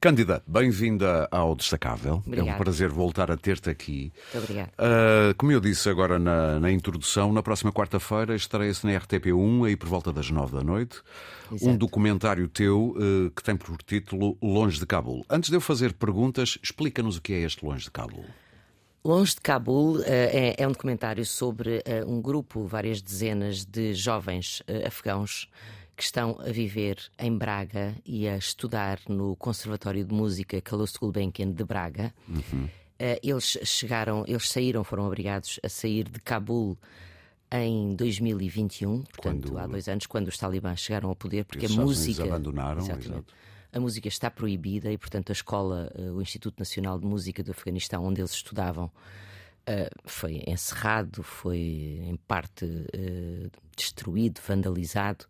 Cândida, bem-vinda ao Destacável. É um prazer voltar a ter-te aqui. Muito obrigada. Uh, como eu disse agora na, na introdução, na próxima quarta-feira estreia-se na RTP1, aí por volta das nove da noite, Exato. um documentário teu uh, que tem por título Longe de Cabul. Antes de eu fazer perguntas, explica-nos o que é este Longe de Cabul. Longe de Cabul eh, é, é um documentário sobre um grupo, várias dezenas de jovens afegãos que estão a viver em Braga e a estudar no Conservatório de Música Carlos Gulbenkian de Braga. Eh, eles chegaram, eles saíram, foram obrigados a sair de Cabul em 2021, portanto Quando- há dois anos, quando os talibãs chegaram ao poder, porque os a música abandonaram, exato. a música está proibida e, portanto, a escola, eh, o Instituto Nacional de Música do Afeganistão, onde eles estudavam, eh, foi encerrado, foi em parte destruído, vandalizado.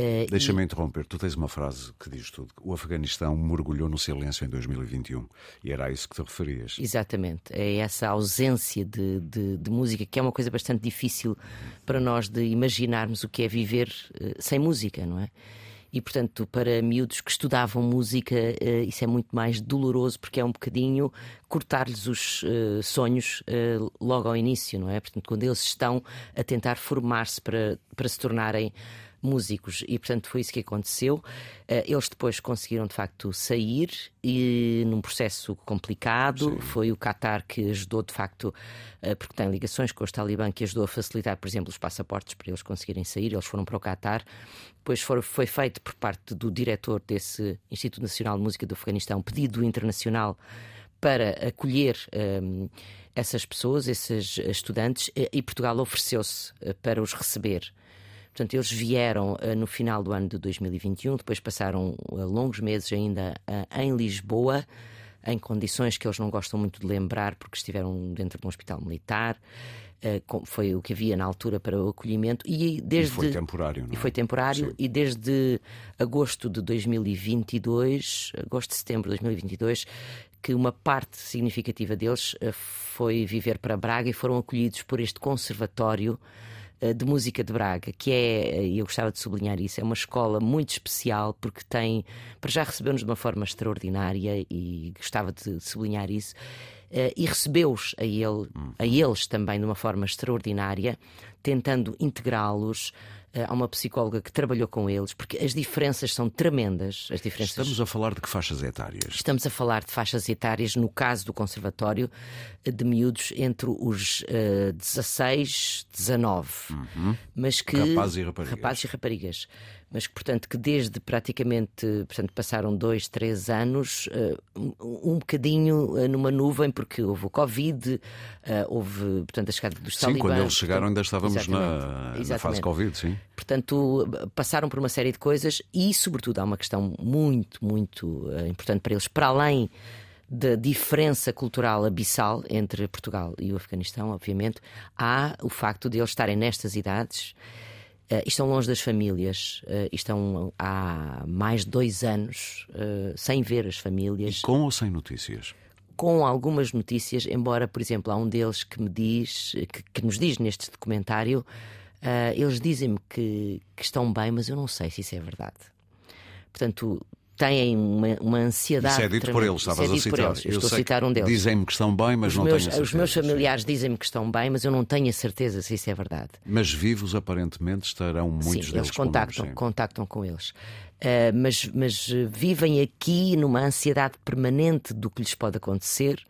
Eh, Deixa-me interromper. Tu tens uma frase que diz tudo. O Afeganistão mergulhou no silêncio em 2021. E era a isso que te referias. Exatamente, é essa ausência de, de- de música que é uma coisa bastante difícil para nós de imaginarmos o que é viver eh, sem música, não é? E portanto, para miúdos que estudavam música, eh, isso é muito mais doloroso porque é um bocadinho cortar-lhes os eh, sonhos eh, logo ao início, não é? Portanto, quando eles estão a tentar formar-se para, para se tornarem músicos e portanto foi isso que aconteceu. Eh, Eles depois conseguiram de facto sair e num processo complicado foi o Qatar que ajudou de facto eh, porque tem ligações com os Talibã que ajudou a facilitar, por exemplo, os passaportes para eles conseguirem sair. Eles foram para o Qatar. Depois foi feito por parte do diretor desse Instituto Nacional de Música do Afeganistão um pedido internacional para acolher hum, essas pessoas, esses estudantes, e Portugal ofereceu-se eh, para os receber. Portanto, eles vieram eh, no final do ano de 2021, depois passaram eh, longos meses ainda eh, em Lisboa, em condições que eles não gostam muito de lembrar, porque estiveram dentro de um hospital militar. com- Foi o que havia na altura para o acolhimento. E desde. E foi temporário, não é? E foi temporário, e desde agosto de 2022, agosto de setembro de 2022, que uma parte significativa deles foi viver para Braga e foram acolhidos por este conservatório de música de Braga, que é, e eu gostava de sublinhar isso, é uma escola muito especial porque tem, para já recebeu-nos de uma forma extraordinária e gostava de sublinhar isso. eh, e recebeu-os a, ele, a eles também de uma forma extraordinária, tentando integrá-los. Eh, Há uma psicóloga que trabalhou com eles, porque as diferenças são tremendas. As diferenças Estamos a falar de que faixas etárias? Estamos a falar de faixas etárias, no caso do Conservatório, de miúdos entre os eh, 16 19. Mas que, Rapazes e raparigas. rapazes e raparigas. Mas que, portanto, que desde praticamente portanto, passaram dois, três anos, eh, um, bocadinho eh, numa nuvem, porque houve o Covid, eh, houve, portanto, a chegada dos Sim, talibãs. quando eles chegaram portanto, ainda estávamos na, exatamente, na fase. Covid, sim. Portanto, passaram por uma série de coisas e, sobretudo, há uma questão muito, muito importante para eles, para além da diferença cultural abissal entre Portugal e o Afeganistão, obviamente, há o facto de eles estarem nestas idades eh, e estão longe das famílias, eh, e estão há mais de dois anos eh, sem ver as famílias Com ou sem notícias? com algumas notícias, embora, por exemplo, há um deles que me diz, que, que nos diz neste documentário, eles dizem-me que, que estão bem, mas eu não sei se isso é verdade. Portanto, têm uma, uma ansiedade. Isso é dito por tremenda. eles, Isso estavas é a por citar. eles. Eu estou a citar um deles. Dizem-me que estão bem, mas Os não meus, tenho a os meus certeza, familiares dizem-me que estão bem, mas eu não tenho a certeza se isso é verdade. Mas vivos, aparentemente, estarão muitos Sim, deles eles contactam, sim. contactam com eles. Ah, mas, mas vivem aqui numa ansiedade permanente do que lhes pode acontecer.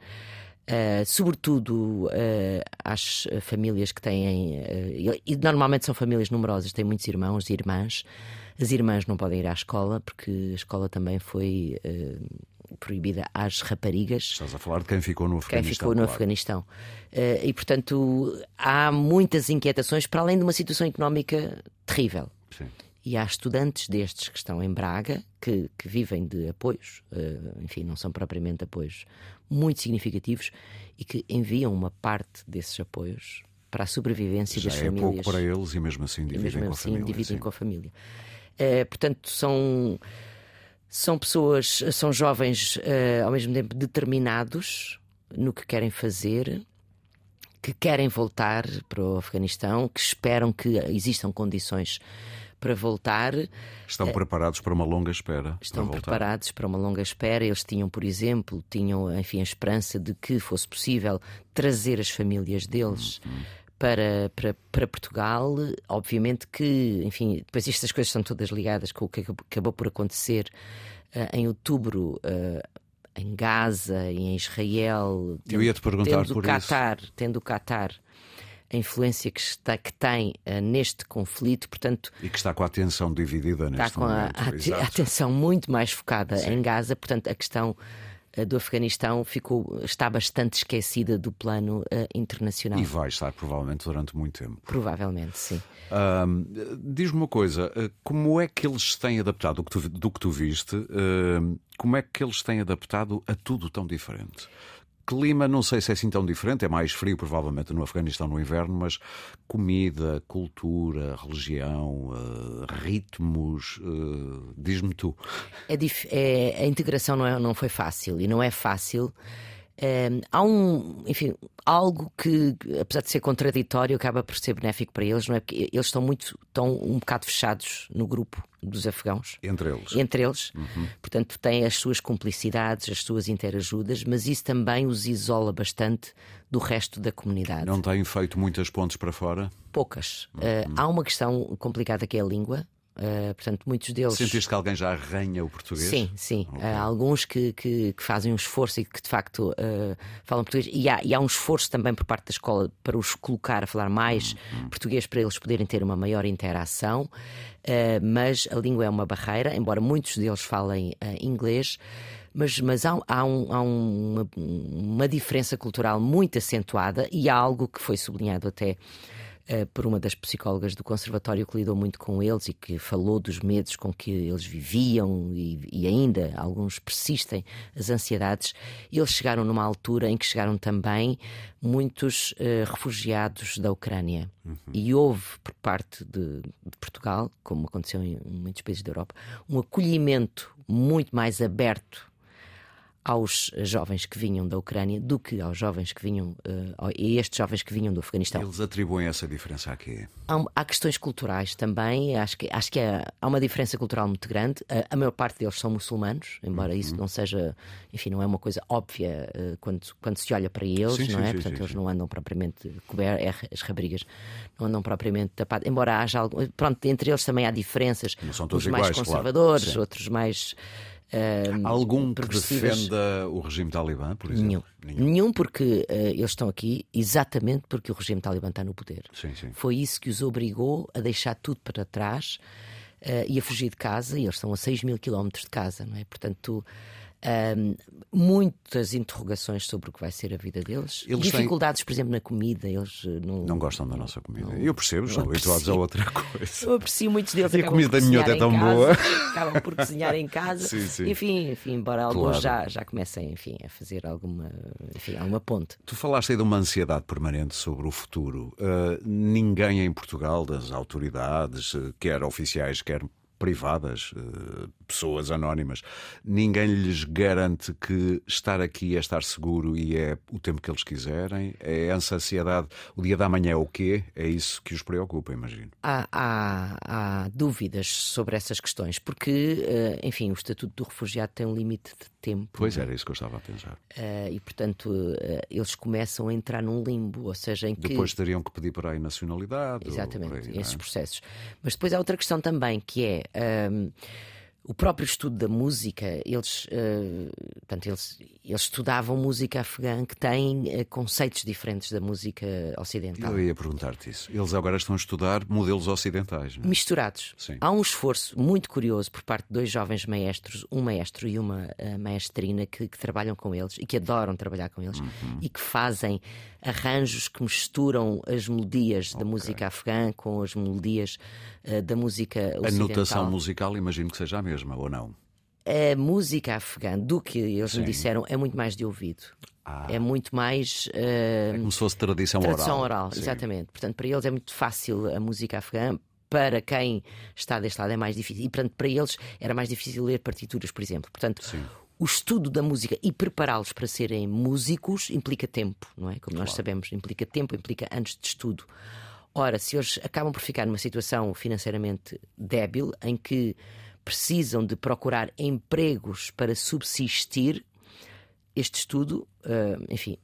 ah, sobretudo ah, às famílias que têm, e e normalmente são famílias numerosas, têm muitos irmãos e irmãs. As irmãs não podem ir à escola porque a escola também foi ah, proibida às raparigas Estás a falar de quem ficou no quem Afeganistão. ficou no claro. Afeganistão. Eh, e, portanto, há muitas inquietações para além de uma situação económica terrível. Sim. E há estudantes destes que estão em Braga, que, que vivem de apoios, eh, enfim, não são propriamente apoios muito significativos, e que enviam uma parte desses apoios para a sobrevivência Já das é famílias. pouco para eles e mesmo assim dividem mesmo com a assim família. dividem sim. com a família. Eh, portanto, são, são pessoas, são jovens eh, ao mesmo tempo determinados no que querem fazer, que querem voltar para o Afeganistão, que esperam que existam condições para voltar. Estão preparados para uma longa espera. Estão para preparados para uma longa espera. Eles tinham, por exemplo, tinham, enfim, a esperança de que fosse possível trazer as famílias deles. Uhum. Para, para, para, Portugal, obviamente que, enfim, depois estas coisas são todas ligadas com o que acabou por acontecer uh, em outubro uh, em Gaza e em Israel. Eu ia te perguntar tendo por Qatar, isso. Tendo o Qatar a influência que, está, que tem uh, neste conflito, portanto. E que está com a atenção dividida neste está com momento. A, a, a atenção muito mais focada Sim. em Gaza, portanto, a questão do Afeganistão ficou, está bastante esquecida do plano uh, internacional. E vai estar provavelmente durante muito tempo. Provavelmente, sim. Diz-me uma coisa, como é que eles têm adaptado do que tu, do que tu viste? como é que eles têm adaptado a tudo tão diferente? Clima, não sei se é assim tão diferente, é mais frio provavelmente no Afeganistão no inverno, mas comida, cultura, religião, uh, ritmos, uh, diz-me tu. É, é, a integração não, é, não foi fácil e não é fácil há um, enfim, algo que, apesar de ser contraditório, acaba por ser benéfico para eles, não é? Porque eles estão muito, estão um bocado fechados no grupo dos afegãos. Entre eles. Entre eles. Uhum. Portanto, têm as suas cumplicidades, as suas interajudas, mas isso também os isola bastante do resto da comunidade. Não têm feito muitas pontes para fora? Poucas. Uhum. Uh, há uma questão complicada que é a língua. Uh, portanto, muitos deles. Sentiste que alguém já arranha o português? Sim, sim. Okay. Há alguns que, que, que, fazem um esforço e que de facto uh, falam português. E há, e há, um esforço também por parte da escola para os colocar a falar mais uhum. português para eles poderem ter uma maior interação. Uh, mas a língua é uma barreira, embora muitos deles falem inglês. Mas, mas há, há, um, há uma, uma diferença cultural muito acentuada e há algo que foi sublinhado até por uma das psicólogas do conservatório que lidou muito com eles e que falou dos medos com que eles viviam e, e ainda alguns persistem, as ansiedades. Eles chegaram numa altura em que chegaram também muitos uh, refugiados da Ucrânia. Uhum. E houve, por parte de, de, Portugal, como aconteceu em muitos países da Europa, um acolhimento muito mais aberto aos jovens que vinham da Ucrânia do que aos jovens que vinham, uh, estes jovens que vinham do Afeganistão. Eles atribuem essa diferença aqui? Há, há questões culturais também, acho que, acho que há, há uma diferença cultural muito grande. A, a, maior parte deles são muçulmanos, embora uhum. isso não seja, enfim, não é uma coisa óbvia uh, quando, quando se olha para eles, sim, não é? Sim, Portanto, sim, eles não andam propriamente cobertos, é, as raparigas não andam propriamente tapadas, embora haja algo, pronto, entre eles também há diferenças. Não são todos iguais, mais conservadores, claro. outros mais Uh, Algum que defenda o regime talibã, por exemplo? Nenhum. Nenhum, Nenhum porque uh, eles estão aqui exatamente porque o regime talibã está no poder. Sim, sim. Foi isso que os obrigou a deixar tudo para trás uh, e a fugir de casa. E eles estão a 6 mil quilómetros de casa, não é? Portanto, um, muitas interrogações sobre o que vai ser a vida deles. Eles Dificuldades, têm... por exemplo, na comida. Eles eh, não, não gostam da nossa comida. Não, eu percebo, estão habituados a outra coisa. Eu aprecio muitos deles. E a comida minhota é tão casa, boa. Acabam por cozinhar em casa. sim, sim. Enfim, enfim, embora claro. alguns já, já comecem enfim, a fazer alguma, enfim, alguma ponte. Tu falaste aí de uma ansiedade permanente sobre o futuro. Uh, ninguém em Portugal, das autoridades, eh, quer oficiais, quer privadas, eh, pessoas anónimas. Ninguém lhes garante que estar aqui é estar seguro e é o tempo que eles quiserem. É essa ansiedade. O dia da manhã é o quê? É isso que os preocupa, imagino. Há, há, há dúvidas sobre essas questões, porque, eh, enfim, o Estatuto do Refugiado tem um limite de tempo. Pois era isso que eu estava a pensar. Uh, e, portanto, uh, eles começam a entrar num limbo, ou seja, em que. Depois teriam que pedir para a nacionalidade. Exatamente, aí, esses é? processos. Mas depois há outra questão também, que é. Um, o próprio estudo da música, eles, uh, portanto, eles, eles estudavam música afegã que tem uh, conceitos diferentes da música ocidental. Eu ia perguntar-te isso. Eles agora estão a estudar modelos ocidentais. É? Misturados. Sim. Há um esforço muito curioso por parte de dois jovens maestros, um maestro e uma uh, maestrina, que, que, trabalham com eles e que adoram trabalhar com eles uhum. e que fazem arranjos que misturam as melodias okay. da música afegã com as melodias da música ocidental. A notação musical, imagino que seja a mesma, ou não? A música afegã, do que eles Sim. me disseram, é muito mais de ouvido. Ah. É muito mais. Uh, é como se fosse tradição, tradição oral. oral exatamente. Portanto, para eles é muito fácil a música afegã. Para quem está deste lado é mais difícil. E, portanto, para eles era mais difícil ler partituras, por exemplo. Portanto, Sim o estudo da música e prepará-los para serem músicos implica tempo, não é? Como claro. nós sabemos, implica tempo, implica anos de estudo. Ora, se eles acabam por ficar numa situação financeiramente débil, em que precisam de procurar empregos para subsistir, este estudo, uh, enfim,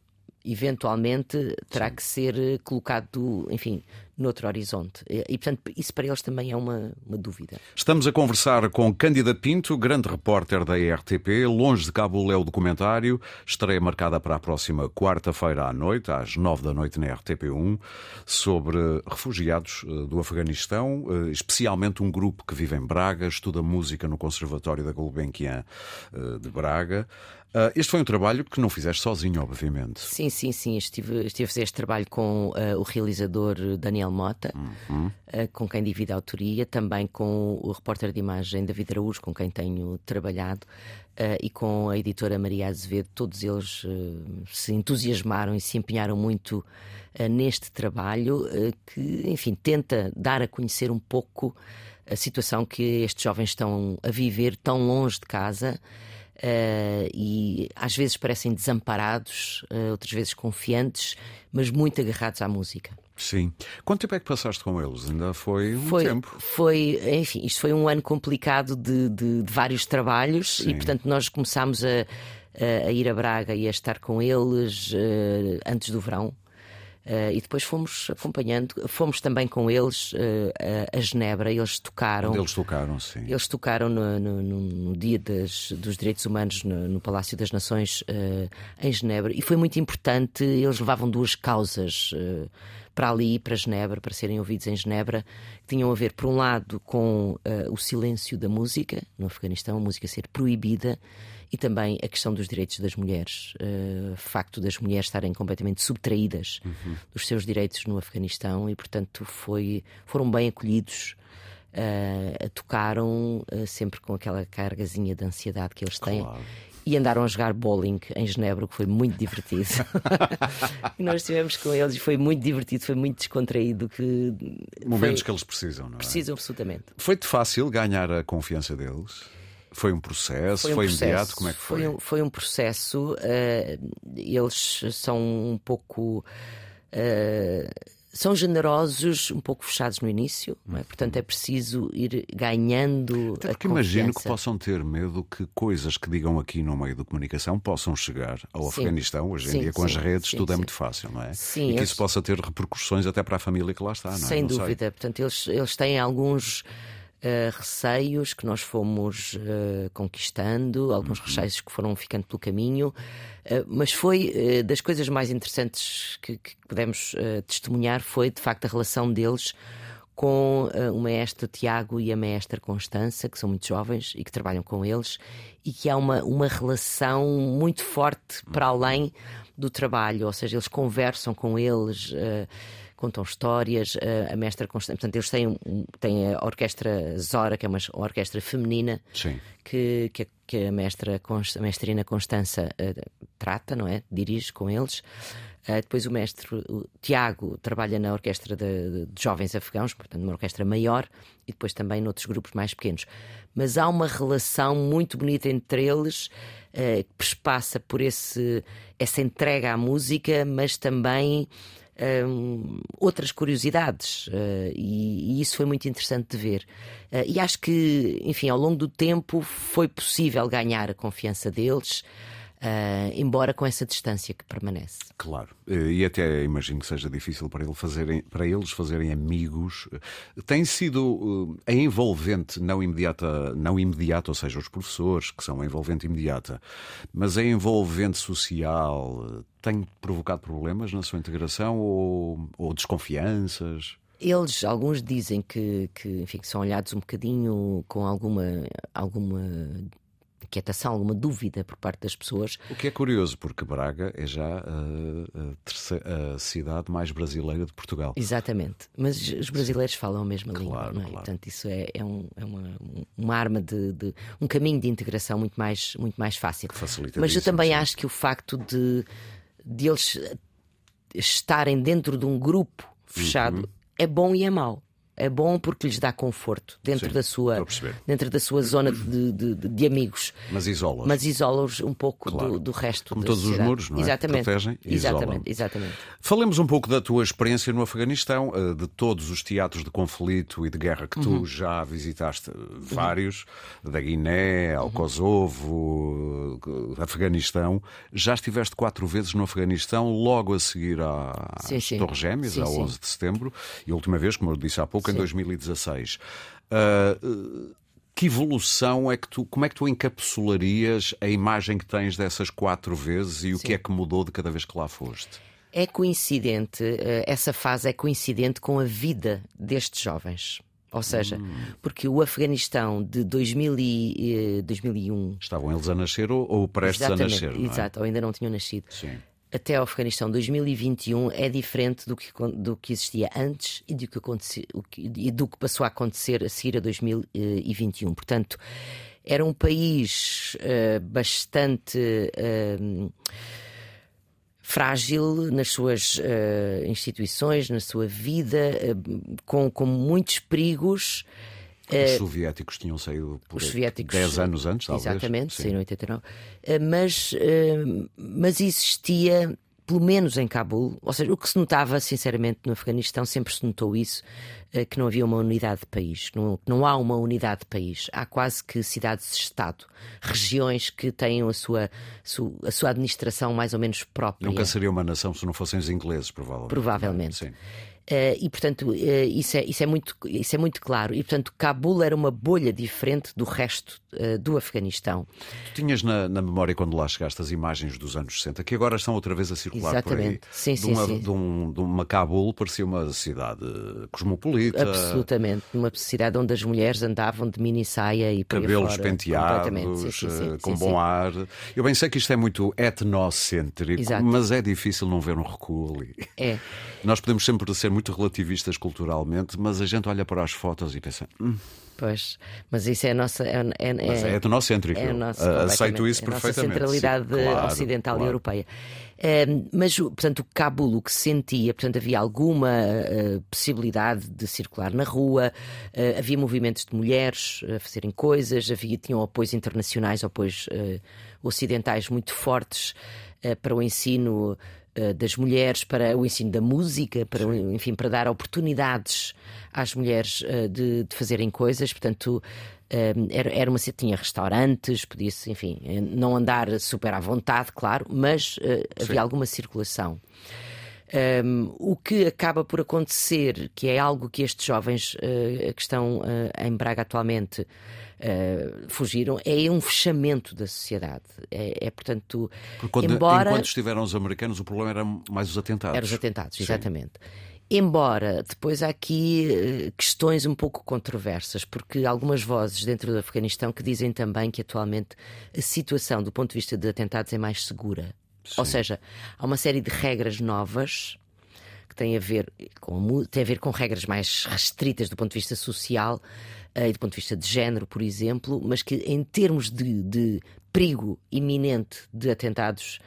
eventualmente terá Sim. que ser eh, colocado, enfim, noutro horizonte. E, portanto, isso para eles também é uma, uma dúvida. Estamos a conversar com Cândida Pinto, grande repórter da RTP. Longe de Cabo é o documentário. Estreia marcada para a próxima quarta-feira à noite, às nove da noite na RTP1, sobre refugiados eh, do Afeganistão, eh, especialmente um grupo que vive em Braga, estuda música no Conservatório da Gulbenkian de Braga. Uh, este foi um trabalho que não fizeste sozinho, obviamente. Sim, sim, sim. Estive, estive a fazer este trabalho com uh, o realizador Daniel Mota, uhum. uh, com quem divido a autoria, também com o repórter de imagem David Araújo, com quem tenho trabalhado, e com a editora Maria Azevedo. Todos eles se entusiasmaram e se empenharam muito neste trabalho, que, enfim, tenta dar a conhecer um pouco a situação que estes jovens estão a viver tão longe de casa. Uh, e às vezes parecem desamparados, uh, outras vezes confiantes, mas muito agarrados à música. Sim. Quanto tempo é que passaste com eles? Ainda foi um foi, tempo. Foi, enfim, isto foi um ano complicado de, de, de vários trabalhos Sim. e, portanto, nós começámos a, a, ir a Braga e a estar com eles uh, antes do verão. Uh, e depois fomos acompanhando, fomos também com eles uh, a Genebra, eles tocaram. Onde eles tocaram, sim. Eles tocaram no, no, no Dia das, dos Direitos Humanos no, no Palácio das Nações uh, em Genebra e foi muito importante. Eles levavam duas causas para ali, para Genebra, para serem ouvidos em Genebra, que tinham a ver, por um lado, com o silêncio da música no Afeganistão, a música ser proibida e também a questão dos direitos das mulheres, uh, o facto das mulheres estarem completamente subtraídas uhum. dos seus direitos no Afeganistão e, portanto, foi, foram bem acolhidos. Uh, tocaram uh, sempre com aquela cargazinha de ansiedade que eles têm. Claro. E andaram a jogar bowling em Genebra, que foi muito divertido. e nós estivemos com eles e foi muito divertido, foi muito descontraído. Que Momentos foi... que eles precisam, não é? Precisam, absolutamente. Foi-te fácil ganhar a confiança deles? Foi um processo? Foi, um foi processo. imediato? Como é que foi? Foi um, foi um processo. Uh, eles são um pouco. Uh, são generosos, um pouco fechados no início, é? Portanto é preciso ir ganhando. Até porque imagino que possam ter medo que coisas que digam aqui no meio da comunicação possam chegar ao sim. Afeganistão. Hoje em sim, dia, com sim, as redes, tudo é muito fácil, não é? Sim, e que eles... isso possa ter repercussões até para a família que lá está, não é? Sem não dúvida. Sei. Portanto, eles, eles têm alguns uh, receios que nós fomos uh, conquistando, alguns uhum. receios que foram ficando pelo caminho, uh, mas foi das coisas mais interessantes que, que pudemos testemunhar foi de facto a relação deles com o maestro Tiago e a maestra Constança, que são muito jovens e que trabalham com eles, e que há uma, uma relação muito forte para uhum. além do trabalho, ou seja, eles conversam com eles. Uh, contam histórias, a, a mestra Constância. Portanto, eles têm, têm a orquestra Zora, que é uma orquestra feminina, que, que, que, a mestra a mestrina Constança uh, trata, não é? Dirige com eles. Uh, depois o mestre o Tiago trabalha na orquestra de, de, jovens afegãos, portanto, uma orquestra maior, e depois também noutros grupos mais pequenos. Mas há uma relação muito bonita entre eles, uh, que passa por esse, essa entrega à música, mas também um, outras curiosidades uh, e, e, isso foi muito interessante de ver. Uh, e acho que, enfim, ao longo do tempo foi possível ganhar a confiança deles. Uh, embora com essa distância que permanece. Claro, e até imagino que seja difícil para, ele fazerem, para eles fazerem amigos. Tem sido a envolvente, não imediata, não imediata, ou seja, os professores, que são a envolvente imediata, mas a envolvente social tem provocado problemas na sua integração ou, ou desconfianças? Eles, alguns dizem que, que, enfim, que são olhados um bocadinho com alguma, alguma inquietação, alguma dúvida por parte das pessoas. O que é curioso, porque Braga é já a, a, terceira, a cidade mais brasileira de Portugal. Exatamente. Mas os brasileiros falam a mesma claro, língua, não é? Claro. Portanto, isso é, é, um, é uma, uma, arma de, de, um caminho de integração muito mais, muito mais fácil. Que facilita Mas eu também sim. acho que o facto de, de eles estarem dentro de um grupo fechado uhum. é bom e é mau. É bom porque lhes dá conforto dentro, Sim, da, a sua, dentro da sua zona de, de- de- amigos. Mas isola. Mas isola-os um pouco Claro. do, do resto Como todos os sociedade. muros, não é? Exatamente. Protegem e isolam. exatamente, exatamente. Falemos um pouco da tua experiência no Afeganistão, eh, de todos os teatros de conflito e de guerra que Uhum. tu já visitaste, eh, vários, da Guiné ao Uhum. Kosovo, eh, Afeganistão. Já estiveste quatro vezes no Afeganistão, logo a seguir à- Sim, às sim. Torres Gêmeas, Sim, sim. 11 de setembro, e a última vez, como eu disse há pouco, em Sim. 2016. Ah, eh, que evolução é que tu, como é que tu encapsularias a imagem que tens dessas quatro vezes e o que é que mudou de cada vez que lá foste? É coincidente, eh, essa fase é coincidente com a vida destes jovens. Ou seja, Hum. porque o Afeganistão de 2000 e, eh, 2001. Estavam eles a nascer ou, ou prestes a nascer? é? exato, ou ainda não tinham nascido. Sim. Até ao Afeganistão 2021 é diferente do que, do que existia antes e do que, do que passou a acontecer a seguir a 2021. Portanto, era um país eh, bastante. eh, frágil nas suas eh, instituições, na sua vida, com, com muitos perigos. Os soviéticos tinham saído por Os soviéticos. 10 anos antes, talvez. Exatamente, saíram em 89. Eh, Mas, eh, mas existia, pelo menos em Cabul, ou seja, o que se notava, sinceramente, no Afeganistão, sempre se notou isso, eh, que não havia uma unidade de país. Não, não há uma unidade de país. Há quase que cidades-estado, regiões que têm a sua, su- a sua administração mais ou menos própria. Nunca seria uma nação se não fossem os ingleses, provavelmente. Provavelmente. Sim. Eh, e portanto eh, isso, é, isso, é muito, isso é muito claro. E portanto Cabul era uma bolha diferente do resto eh, do Afeganistão. Tu tinhas na, na memória, quando lá chegaste, as imagens dos anos 60, que agora estão outra vez a circular por aí. Exatamente. Sim, de sim, uma, sim. De, um, de uma Cabul, parecia uma cidade cosmopolita. Absolutamente. Numa cidade onde as mulheres andavam de mini saia e Cabelos fora, penteados. Sim, sim, sim, eh, com bom ar. Eu bem sei que isto é muito etnocêntrico, Exato. mas é difícil não ver um recuo ali. É. Nós podemos sempre ser muito relativistas culturalmente, mas a gente olha para as fotos e pensa, "Hum, Pois, mas isso é a nossa. É, é, mas é é a Eu, nossa, ah, aceito isso é a nossa perfeitamente. centralidade Sim, claro, ocidental e claro. europeia. Eh, mas, portanto, o Cabul, o que se sentia, portanto, havia alguma eh, possibilidade de circular na rua, eh, havia movimentos de mulheres a fazerem coisas, havia, tinham apoios internacionais, apoios eh, ocidentais muito fortes para o ensino das mulheres, para o ensino da música, para, enfim, para dar oportunidades às mulheres eh, de, de fazerem coisas. Portanto, eh, era, era uma tinha restaurantes, podia-se, enfim, eh, não andar super à vontade, claro, mas eh, havia alguma circulação. Um, o que acaba por acontecer, que é algo que estes jovens uh, que estão uh, em Braga atualmente uh, fugiram, é um fechamento da sociedade. É, é, portanto, Porque quando- embora enquanto estiveram os americanos, o problema era mais os atentados. eram os atentados, Sim. exatamente. Embora depois há aqui eh, questões um pouco controversas, porque há algumas vozes dentro do Afeganistão que dizem também que atualmente a situação do ponto de vista de atentados é mais segura. Ou seja, há uma série de regras novas que têm a ver com, têm a ver com regras mais restritas do ponto de vista social eh, e do ponto de vista de género, por exemplo, mas que em termos de, de perigo iminente de atentados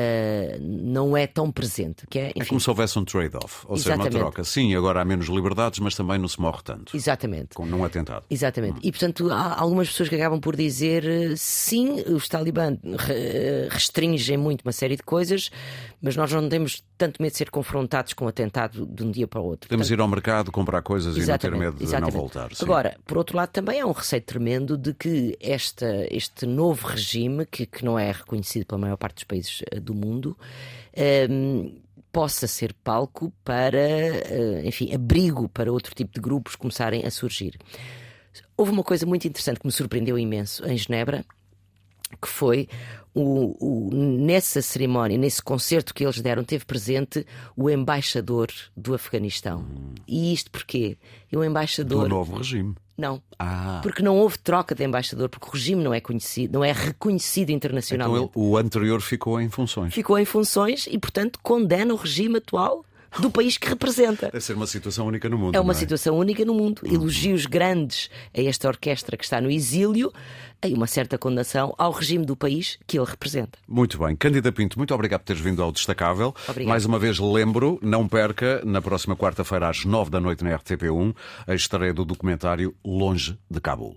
eh, não é tão presente. Que é, É enfim, como se houvesse um trade-off, ou seja, uma troca. Sim, agora há menos liberdades, mas também não se morre tanto. Exatamente. Com num atentado. Exatamente. E, portanto, há algumas pessoas que acabam por dizer eh, sim, os talibã re- restringem muito uma série de coisas, mas nós não temos tanto medo de ser confrontados com um atentado de um dia para o outro. Podemos Portanto, ir ao mercado comprar coisas e não ter medo de exatamente. não voltar. sim. Agora, por outro lado, também há um receio tremendo de que esta, este novo regime, que, que não é reconhecido pela maior parte dos países eh, do mundo, ehm, possa ser palco para, eh, enfim, abrigo para outro tipo de grupos começarem a surgir. Houve uma coisa muito interessante que me surpreendeu imenso em Genebra, que foi o, o- nessa cerimónia, nesse concerto que eles deram, teve presente o embaixador do Afeganistão. E isto porquê? E o Do embaixador. novo regime. Não. Ah, Porque não houve troca de embaixador, porque o regime não é conhecido, não é reconhecido então internacionalmente. ele- o anterior ficou em funções. Ficou em funções e, portanto, condena o regime atual do país que representa. Deve ser uma situação única no mundo. É uma é? situação única no mundo. Uhum. Elogios grandes a esta orquestra que está no exílio e uma certa condenação ao regime do país que ele representa. Muito bem. Cândida Pinto, muito obrigado por teres vindo ao Destacável. Obrigado. Mais uma vez lembro, não perca, na próxima quarta-feira às nove da noite na RTP1, a estreia do documentário Longe de Cabul.